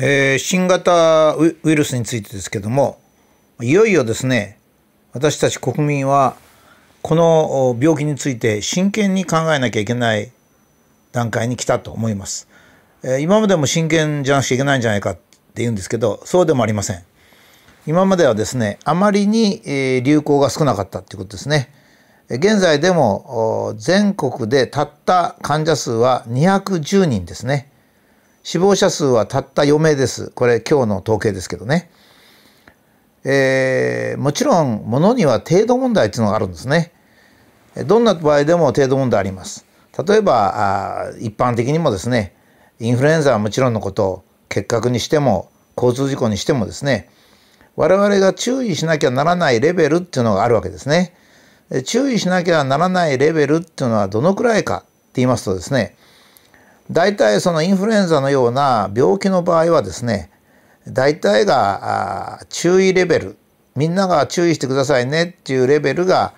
えー、新型ウイルスについてですけどもいよいよですね私たち国民はこの病気について真剣に考えなきゃいけない段階に来たと思います。えー、今までも真剣じゃなくちゃいけないんじゃないかって言うんですけどそうでもありません。今まではですねあまりに、え、流行が少なかったということですね。現在でも全国でたった患者数は210人ですね。死亡者数はたった4名です。これ今日の統計ですけどね。えー、もちろんものには程度問題っていうのがあるんですね。どんな場合でも程度問題あります。例えば一般的にもですねインフルエンザはもちろんのこと結核にしても交通事故にしてもですね我々が注意しなきゃならないレベルっていうのがあるわけですね。注意しなきゃならないレベルっていうのはどのくらいかって言いますとですね大体そのインフルエンザのような病気の場合はですね大体が注意レベルみんなが注意してくださいねっていうレベルが、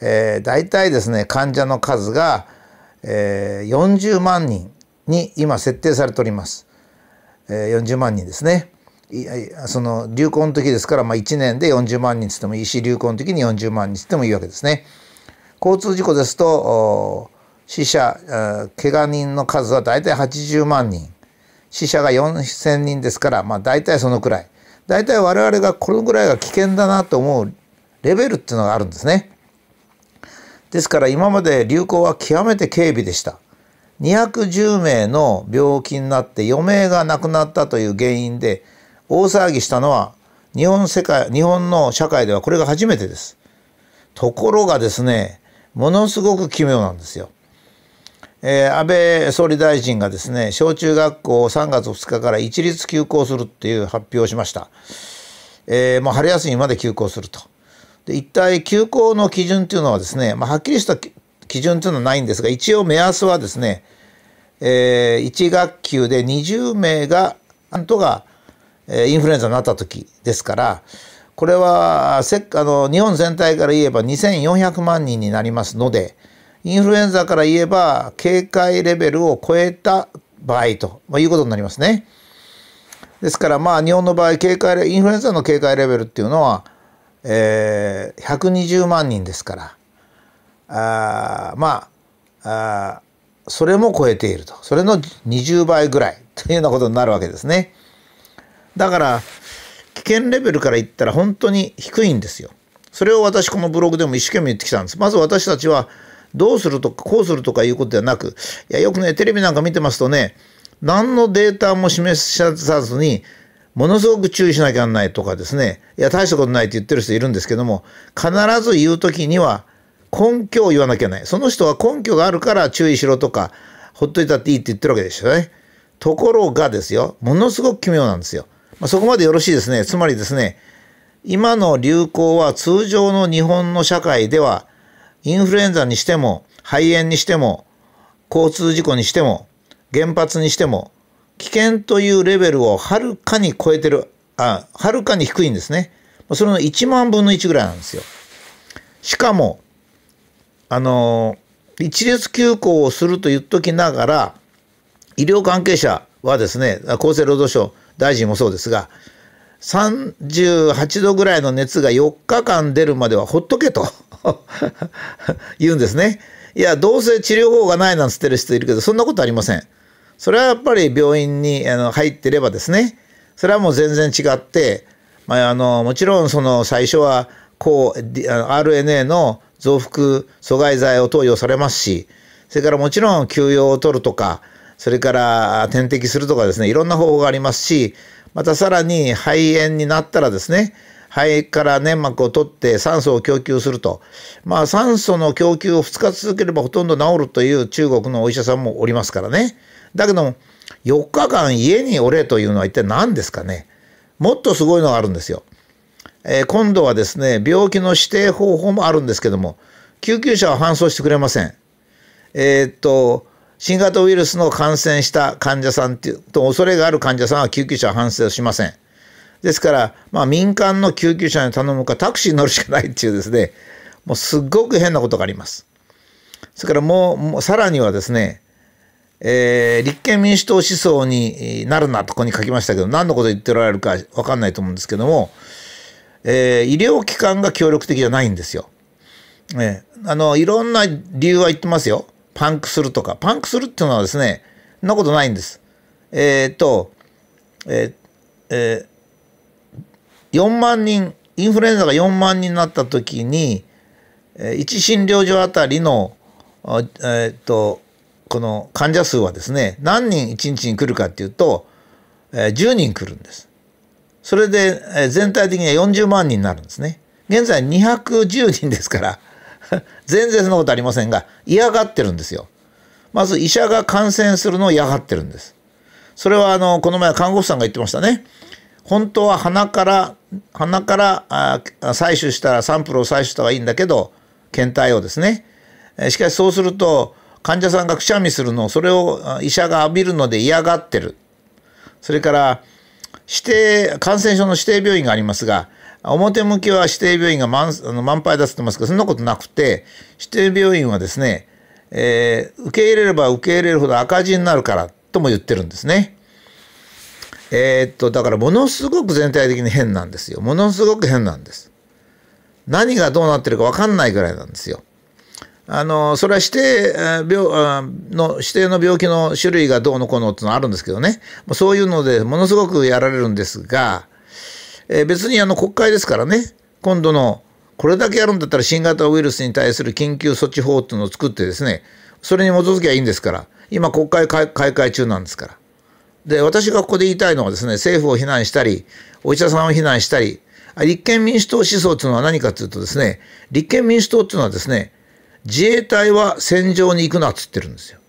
えー、大体ですね患者の数が、えー、40万人に今設定されております。えー、40万人ですね。その流行の時ですから、まあ、1年で40万人つってもいいし流行の時に40万人つってもいいわけですね。交通事故ですと死者怪我人の数は大体80万人死者が4,000人ですからまあ大体そのくらい大体我々がこのぐらいが危険だなと思うレベルっていうのがあるんですね。ですから今まで流行は極めて軽微でした。210名の病気になって4名が亡くなったという原因で大騒ぎしたのは日本世界日本の社会ではこれが初めてです。ところがですねものすごく奇妙なんですよ。えー、安倍総理大臣がですね小中学校を3月2日から一律休校するっていう発表をしました。えー、もう春休みまで休校すると。で一体休校の基準っていうのはですね、まあ、はっきりした基準っていうのはないんですが一応目安はですね、えー、1学級で20名がなんとかインフルエンザになった時ですからこれはせあの日本全体から言えば2400万人になりますのでインフルエンザから言えば警戒レベルを超えた場合と、まあ、いうことになりますね。ですからまあ日本の場合警戒インフルエンザの警戒レベルっていうのは、えー、120万人ですからあまああそれも超えているとそれの20倍ぐらいというようなことになるわけですね。だから危険レベルから言ったら本当に低いんですよ。それを私このブログでも一生懸命言ってきたんです。まず私たちはどうするとかこうするとかいうことではなくいやよくねテレビなんか見てますとね何のデータも示さずにものすごく注意しなきゃならないとかですねいや大したことないって言ってる人いるんですけども必ず言う時には根拠を言わなきゃないその人は根拠があるから注意しろとかほっといたっていいって言ってるわけですよね。ところがですよものすごく奇妙なんですよ。まあ、そこまでよろしいですね。つまりですね今の流行は通常の日本の社会ではインフルエンザにしても肺炎にしても交通事故にしても原発にしても危険というレベルをはるかに超えてるあはるかに低いんですね。それの1万分の1ぐらいなんですよ。しかもあの一律休校をすると言っときながら医療関係者はですね厚生労働省大臣もそうですが38度ぐらいの熱が4日間出るまではほっとけと。言うんですね。いや、どうせ治療法がないなんつってる人いるけど、そんなことありません。それはやっぱり病院にあの入ってればですね、それはもう全然違って、まあ、あのもちろんその最初はこう RNA の増幅阻害剤を投与されますし、それからもちろん休養を取るとか、それから点滴するとかですね、いろんな方法がありますし、またさらに肺炎になったらですね、肺から粘膜を取って酸素を供給すると。まあ酸素の供給を2日続ければほとんど治るという中国のお医者さんもおりますからね。だけども4日間家におれというのは一体何ですかね。もっとすごいのがあるんですよ。えー、今度はですね、病気の指定方法もあるんですけども、救急車は搬送してくれません。えー、っと、新型ウイルスの感染した患者さんっていうと恐れがある患者さんは救急車は搬送しません。ですから、まあ、民間の救急車に頼むかタクシーに乗るしかないっていうですねもうすっごく変なことがあります。それからもうもうさらにはですね、えー、立憲民主党思想になるなとここに書きましたけど何のこと言っておられるか分かんないと思うんですけども、えー、医療機関が協力的じゃないんですよ。えー、あのいろんな理由は言ってますよ。パンクするとか。パンクするっていうのはですねそんなことないんです。えっ、と、えーえー、4万人インフルエンザが4万人になった時に1診療所あたりのえっ、とこの患者数はですね何人1日に来るかっていうと、10人来るんです。それで、全体的には40万人になるんですね。現在210人ですから 全然そんなことありませんが嫌がってるんですよ。まず医者が感染するのを嫌がってるんです。それはあのこの前看護婦さんが言ってましたね。本当は鼻から鼻から採取したらサンプルを採取した方がいいんだけど検体をですね。しかしそうすると患者さんがくしゃみするのをそれを医者が浴びるので嫌がってるそれから指定感染症の指定病院がありますが表向きは指定病院が満満杯だってますけどそんなことなくて指定病院はですね、えー、受け入れれば受け入れるほど赤字になるからとも言ってるんですね。えー、っとだからものすごく全体的に変なんですよ。ものすごく変なんです。何がどうなってるか分かんないぐらいなんですよ。あのそれは指定病の指定の病気の種類がどうのこうのっていうのはあるんですけどねそういうのでものすごくやられるんですが、えー、別にあの国会ですからね今度のこれだけやるんだったら新型ウイルスに対する緊急措置法っていうのを作ってですねそれに基づきゃいいんですから今国会開会中なんですから。で私がここで言いたいのはですね政府を非難したりお医者さんを非難したり立憲民主党思想っていうのは何かというとですね立憲民主党っていうのはですね自衛隊は戦場に行くなっつってるんですよ。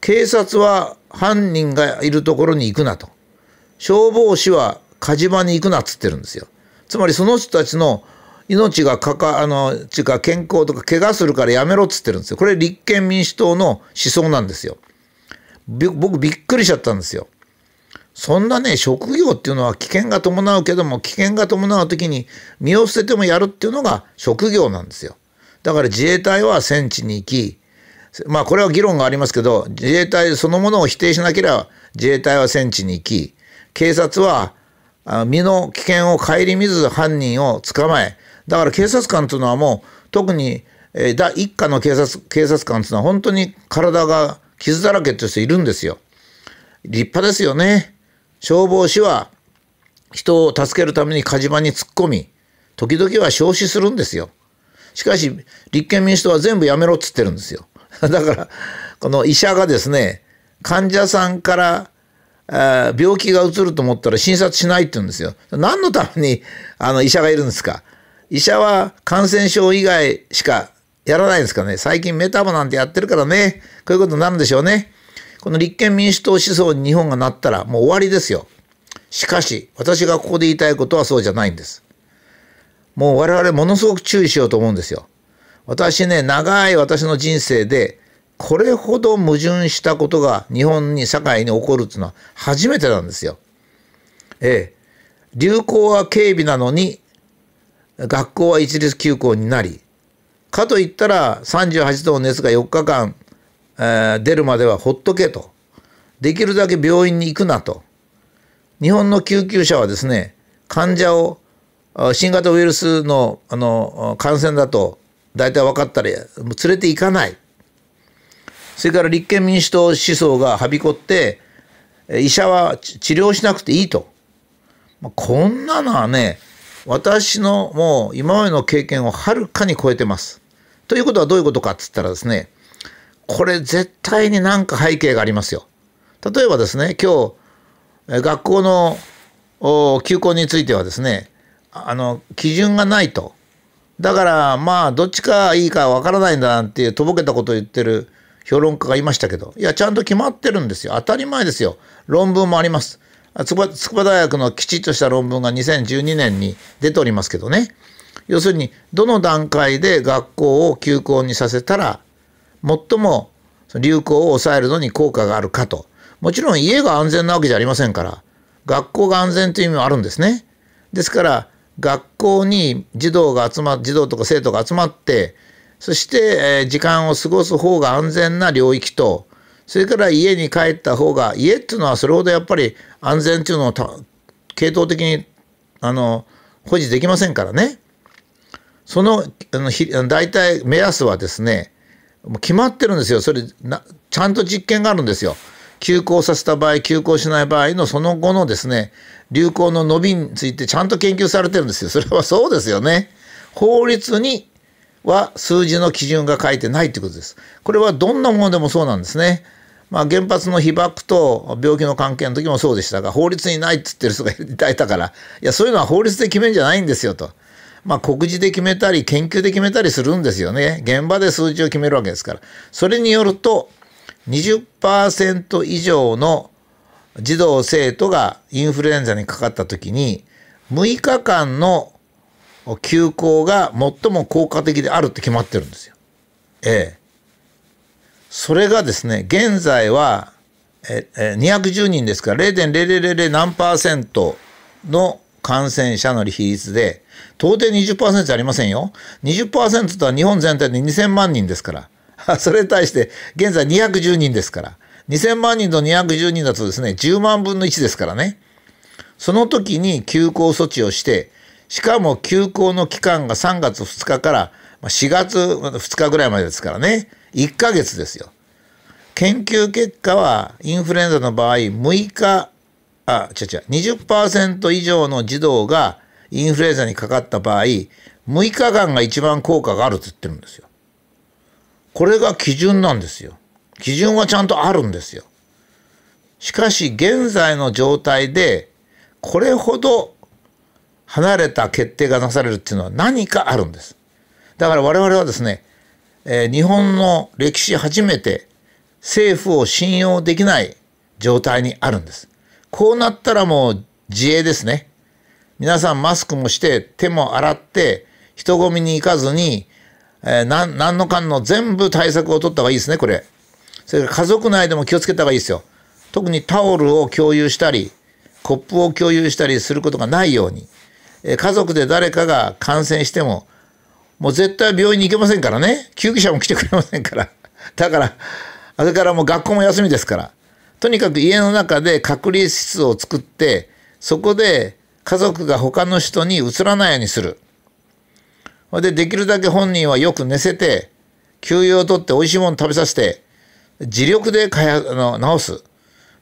警察は犯人がいるところに行くなと。消防士は火事場に行くなっつってるんですよ。つまりその人たちの命がかか、あの、ちゅうか健康とか怪我するからやめろっつってるんですよ。これ立憲民主党の思想なんですよ。僕びっくりしちゃったんですよ。そんなね、職業っていうのは危険が伴うけども、危険が伴う時に身を捨ててもやるっていうのが職業なんですよ。だから自衛隊は戦地に行き、まあこれは議論がありますけど、自衛隊そのものを否定しなければ自衛隊は戦地に行き、警察は身の危険を顧みず犯人を捕まえ、だから警察官というのはもう特に、えー、一家の警察警察官というのは本当に体が傷だらけという人いるんですよ。立派ですよね。消防士は人を助けるために火事場に突っ込み、時々は焼死するんですよ。しかし、立憲民主党は全部やめろっつってるんですよ。だから、この医者がですね、患者さんから病気がうつると思ったら診察しないって言うんですよ。何のためにあの医者がいるんですか医者は感染症以外しかやらないんですかね。最近メタボなんてやってるからね、こういうことになるんでしょうね。この立憲民主党思想に日本がなったらもう終わりですよ。しかし、私がここで言いたいことはそうじゃないんです。もう我々ものすごく注意しようと思うんですよ。私ね、長い私の人生で、これほど矛盾したことが日本に、社会に起こるっていうのは初めてなんですよ。ええ。流行は軽微なのに、学校は一律休校になり、かといったら38度の熱が4日間、えー、出るまではほっとけと。できるだけ病院に行くなと。日本の救急車はですね、患者を新型ウイルスのあの感染だと大体分かったら連れて行かないそれから立憲民主党思想がはびこって医者は治療しなくていいと、こんなのはね私のもう今までの経験をはるかに超えてます。ということはどういうことかっつったらですねこれ絶対に何か背景がありますよ。例えばですね今日学校の休校についてはですねあの基準がないと。だからまあどっちがいいかわからないんだなんていうとぼけたことを言ってる評論家がいましたけど。いやちゃんと決まってるんですよ。当たり前ですよ。論文もあります。筑波大学のきちっとした論文が2012年に出ておりますけどね。要するにどの段階で学校を休校にさせたら最も流行を抑えるのに効果があるかと。もちろん家が安全なわけじゃありませんから学校が安全という意味もあるんですね。ですから学校に児童が集ま児童とか生徒が集まってそして、え、時間を過ごす方が安全な領域とそれから家に帰った方が家っていうのはそれほどやっぱり安全っていうのを系統的にあの保持できませんからね。そのあの大体目安はですねもう決まってるんですよそれなちゃんと実験があるんですよ。休校させた場合休校しない場合のその後のですね流行の伸びについてちゃんと研究されてるんですよ。それはそうですよね。法律には数字の基準が書いてないってことです。これはどんなものでもそうなんですね。まあ、原発の被爆と病気の関係の時もそうでしたが法律にないって言ってる人がいたからいやそういうのは法律で決めるんじゃないんですよと。まあ、告示で決めたり研究で決めたりするんですよね。現場で数字を決めるわけですから。それによると20%以上の児童生徒がインフルエンザにかかった時に6日間の休校が最も効果的であるって決まってるんですよ。ええ。それがですね、現在は、ええ210人ですから0.0000何パーセントの感染者の比率で、到底20%じゃありませんよ。20%とは日本全体で2000万人ですから。それに対して現在210人ですから。2000万人と210人だとですね、10万分の1ですからね。その時に休校措置をして、しかも休校の期間が3月2日から4月2日ぐらいまでですからね。1ヶ月ですよ。研究結果はインフルエンザの場合6日、あ、違う違う、20%以上の児童がインフルエンザにかかった場合、6日間が一番効果があると言ってるんですよ。これが基準なんですよ。基準はちゃんとあるんですよ。しかし現在の状態でこれほど離れた決定がなされるっていうのは何かあるんです。だから我々はですね、えー、日本の歴史初めて政府を信用できない状態にあるんです。こうなったらもう自衛ですね。皆さんマスクもして手も洗って人混みに行かずに、えー、何のかんの全部対策を取った方がいいですね、これ。それから家族内でも気をつけた方がいいですよ。特にタオルを共有したり、コップを共有したりすることがないように。えー、家族で誰かが感染しても、もう絶対病院に行けませんからね。救急車も来てくれませんから。だから、あれからもう学校も休みですから。とにかく家の中で隔離室を作って、そこで家族が他の人にうつらないようにする。で、できるだけ本人はよく寝せて、休養をとって美味しいもの食べさせて、自力でかやあの治す。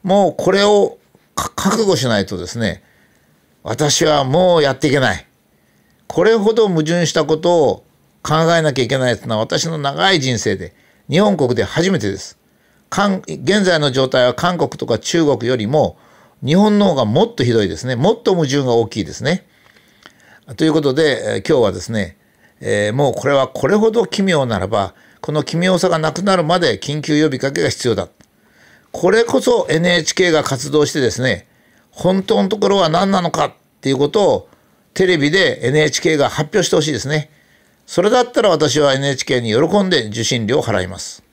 もうこれを覚悟しないとですね、私はもうやっていけない。これほど矛盾したことを考えなきゃいけないというのは私の長い人生で日本国で初めてです。現在の状態は韓国とか中国よりも日本の方がもっとひどいですね。もっと矛盾が大きいですね。ということで、え今日はですね、えー、もうこれはこれほど奇妙ならば、この奇妙さがなくなるまで緊急呼びかけが必要だ。これこそ NHK が活動してですね、本当のところは何なのかっていうことをテレビで NHK が発表してほしいですね。それだったら私は NHK に喜んで受信料を払います。